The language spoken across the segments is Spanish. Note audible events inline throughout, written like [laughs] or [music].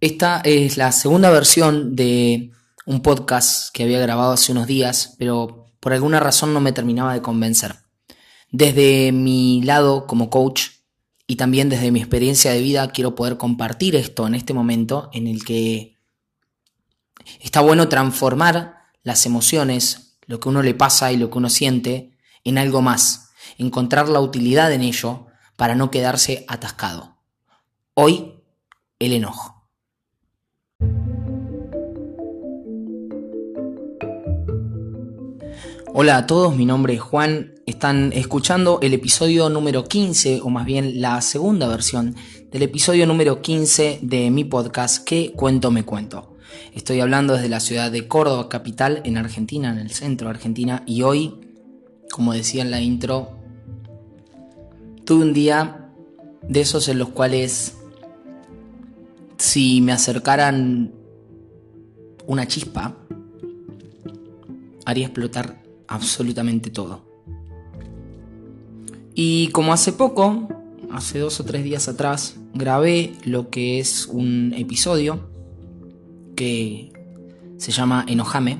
Esta es la segunda versión de un podcast que había grabado hace unos días, pero por alguna razón no me terminaba de convencer. Desde mi lado como coach y también desde mi experiencia de vida quiero poder compartir esto en este momento en el que está bueno transformar las emociones, lo que uno le pasa y lo que uno siente, en algo más, encontrar la utilidad en ello para no quedarse atascado. Hoy, el enojo. Hola a todos, mi nombre es Juan. Están escuchando el episodio número 15, o más bien la segunda versión del episodio número 15 de mi podcast ¿Qué cuento me cuento? Estoy hablando desde la ciudad de Córdoba, capital, en Argentina, en el centro de Argentina, y hoy, como decía en la intro, tuve un día de esos en los cuales si me acercaran una chispa, haría explotar absolutamente todo. Y como hace poco, hace dos o tres días atrás, grabé lo que es un episodio que se llama Enojame.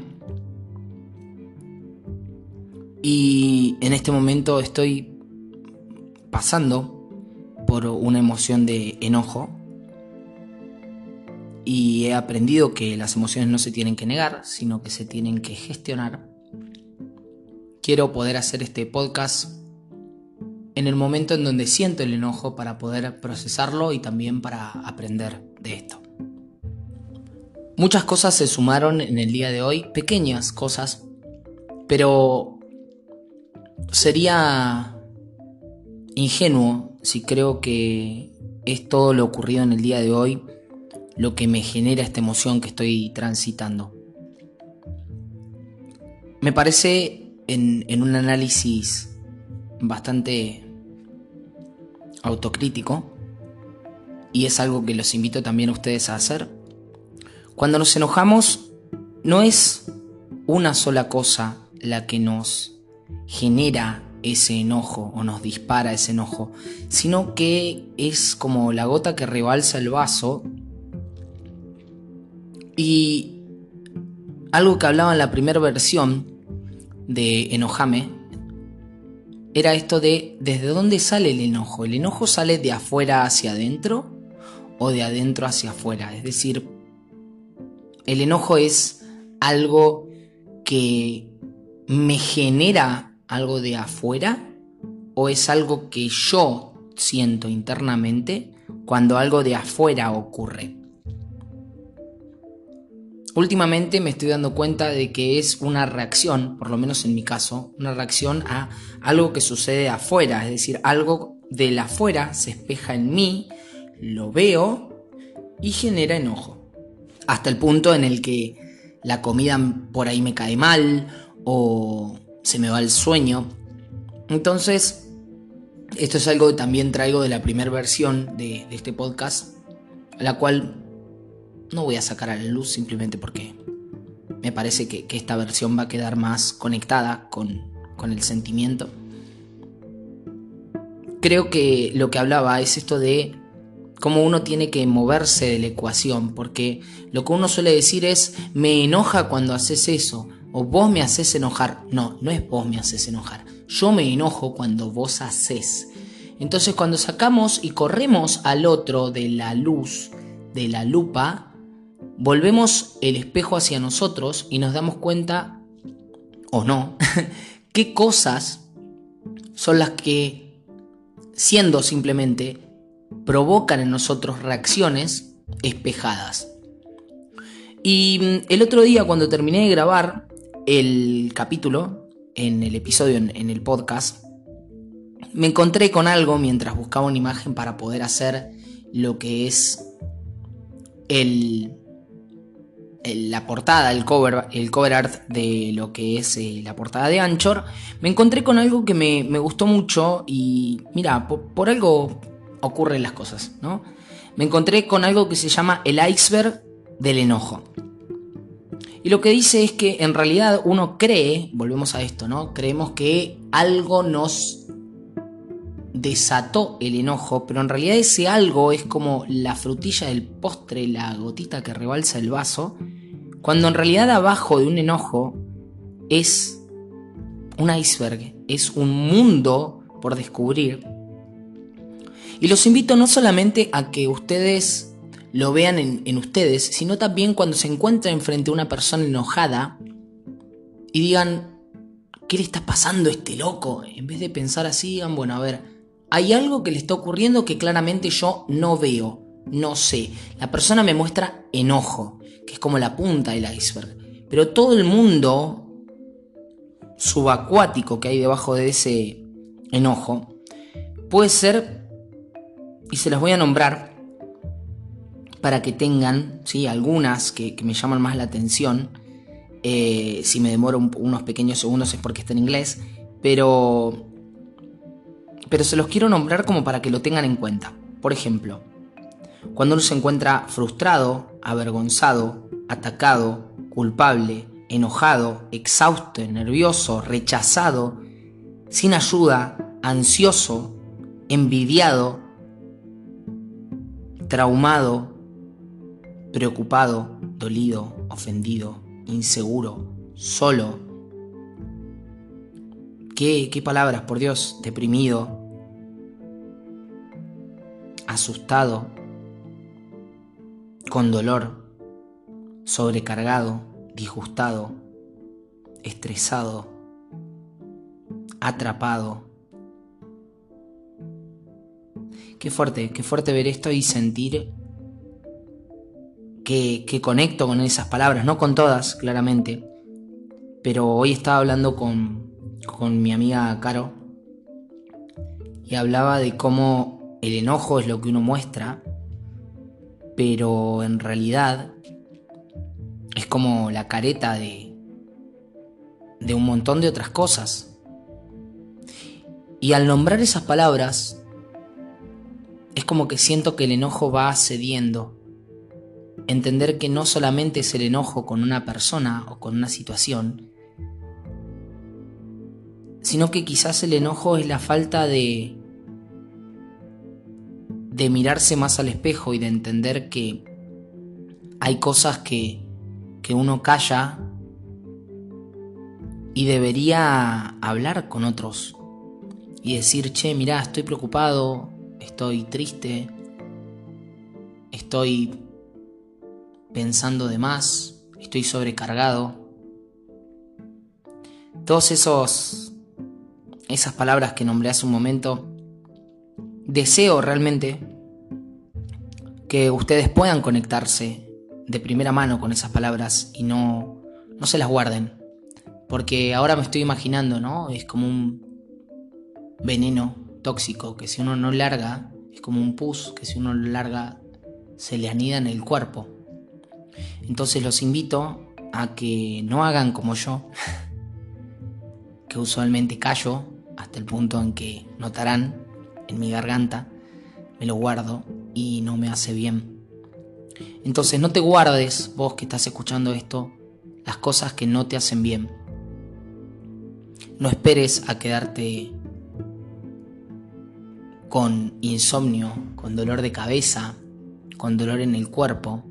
Y en este momento estoy pasando por una emoción de enojo. Y he aprendido que las emociones no se tienen que negar, sino que se tienen que gestionar quiero poder hacer este podcast en el momento en donde siento el enojo para poder procesarlo y también para aprender de esto. Muchas cosas se sumaron en el día de hoy, pequeñas cosas, pero sería ingenuo si creo que es todo lo ocurrido en el día de hoy lo que me genera esta emoción que estoy transitando. Me parece en, un análisis bastante autocrítico, y es algo que los invito también a ustedes a hacer, cuando nos enojamos no es una sola cosa la que nos genera ese enojo o nos dispara ese enojo, sino que es como la gota que rebalsa el vaso y algo que hablaba en la primera versión de Enojame era esto de desde dónde sale el enojo. ¿El enojo sale de afuera hacia adentro o de adentro hacia afuera? Es decir, el enojo es algo que me genera algo de afuera o es algo que yo siento internamente cuando algo de afuera ocurre. Últimamente me estoy dando cuenta de que es una reacción, por lo menos en mi caso, una reacción a algo que sucede afuera, es decir, algo de la afuera se espeja en mí, lo veo y genera enojo. Hasta el punto en el que la comida por ahí me cae mal o se me va el sueño. Entonces, esto es algo que también traigo de la primera versión de, de este podcast, la cual no voy a sacar a la luz simplemente porque me parece que, esta versión va a quedar más conectada con, con el sentimiento. Creo que lo que hablaba es esto de cómo uno tiene que moverse de la ecuación, porque lo que uno suele decir es, me enoja cuando haces eso, o vos me haces enojar. No, no es vos me haces enojar, yo me enojo cuando vos haces. Entonces cuando sacamos y corremos al otro de la luz, de la lupa, volvemos el espejo hacia nosotros y nos damos cuenta, o no, [laughs] qué cosas son las que, siendo simplemente, provocan en nosotros reacciones espejadas. Y mm, el otro día cuando terminé de grabar el capítulo, en el episodio, en, el podcast, me encontré con algo mientras buscaba una imagen para poder hacer lo que es el, la portada, el cover, el cover art de lo que es eh, la portada de Anchor, me encontré con algo que me, gustó mucho y mira, por, algo ocurren las cosas, ¿no? Me encontré con algo que se llama el iceberg del enojo. Y lo que dice es que en realidad uno cree, volvemos a esto, ¿no? Creemos que algo nos desató el enojo, pero en realidad ese algo es como la frutilla del postre, la gotita que rebalsa el vaso, cuando en realidad abajo de un enojo es un iceberg, es un mundo por descubrir. Y los invito no solamente a que ustedes lo vean en, ustedes, sino también cuando se encuentren frente a una persona enojada y digan, ¿qué le está pasando a este loco? En vez de pensar así, digan, bueno, a ver, hay algo que le está ocurriendo que claramente yo no veo, no sé. La persona me muestra enojo, que es como la punta del iceberg. Pero todo el mundo subacuático que hay debajo de ese enojo puede ser, y se las voy a nombrar para que tengan, ¿sí? algunas que, me llaman más la atención. Eh, si me demoro unos pequeños segundos es porque está en inglés, pero pero se los quiero nombrar como para que lo tengan en cuenta. Por ejemplo, cuando uno se encuentra frustrado, avergonzado, atacado, culpable, enojado, exhausto, nervioso, rechazado, sin ayuda, ansioso, envidiado, traumado, preocupado, dolido, ofendido, inseguro, solo. ¿Qué, qué palabras, por Dios? Deprimido, asustado, con dolor, sobrecargado, disgustado, estresado, atrapado. Qué fuerte, qué fuerte ver esto y sentir que, que, conecto con esas palabras, no con todas, claramente, pero hoy estaba hablando con, con mi amiga Caro y hablaba de cómo el enojo es lo que uno muestra, pero en realidad es como la careta de, de un montón de otras cosas. Y al nombrar esas palabras, es como que siento que el enojo va cediendo. Entender que no solamente es el enojo con una persona o con una situación, sino que quizás el enojo es la falta de, de mirarse más al espejo y de entender que hay cosas que, que uno calla y debería hablar con otros y decir, che, mirá, estoy preocupado, estoy triste, estoy pensando de más, estoy sobrecargado. Todos esos esas palabras que nombré hace un momento deseo realmente que ustedes puedan conectarse de primera mano con esas palabras y no, no se las guarden. Porque ahora me estoy imaginando, ¿no? Es como un veneno tóxico que si uno no larga, es como un pus que si uno lo larga se le anida en el cuerpo. Entonces los invito a que no hagan como yo, [laughs] que usualmente callo hasta el punto en que notarán en mi garganta, me lo guardo y no me hace bien. Entonces no te guardes, vos que estás escuchando esto, las cosas que no te hacen bien. No esperes a quedarte con insomnio, con dolor de cabeza, con dolor en el cuerpo,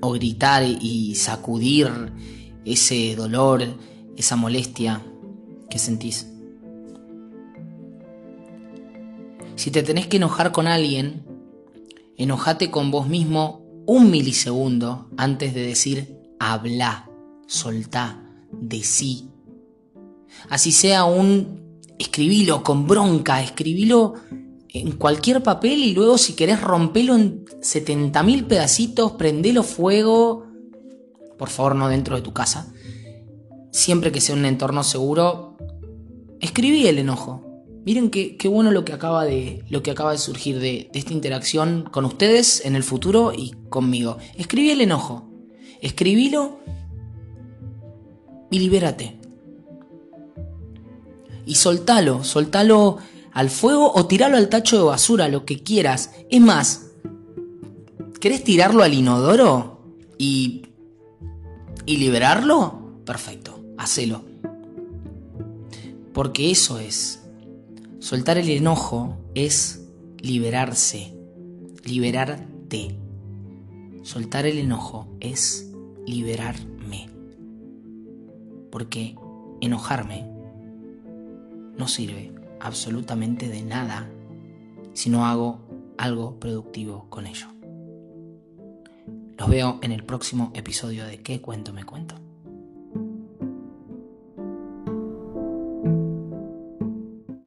o gritar y sacudir ese dolor, esa molestia que sentís. Si te tenés que enojar con alguien, enojate con vos mismo un milisegundo antes de decir habla, soltá, decí. Así sea un escribilo con bronca, escribilo en cualquier papel y luego si querés rompelo en 70.000 pedacitos, prendelo fuego, por favor no dentro de tu casa. Siempre que sea un entorno seguro, escribí el enojo. Miren qué, bueno lo que, acaba de, lo que acaba de surgir de, esta interacción con ustedes en el futuro y conmigo. Escribí el enojo. Escribílo y libérate. Y soltalo, soltalo al fuego o tiralo al tacho de basura, lo que quieras. Es más, ¿querés tirarlo al inodoro y, y liberarlo? Perfecto, hacelo. Porque eso es Soltar el enojo es liberarse, liberarte. Soltar el enojo es liberarme. Porque enojarme no sirve absolutamente de nada si no hago algo productivo con ello. Los veo en el próximo episodio de ¿Qué cuento me cuento?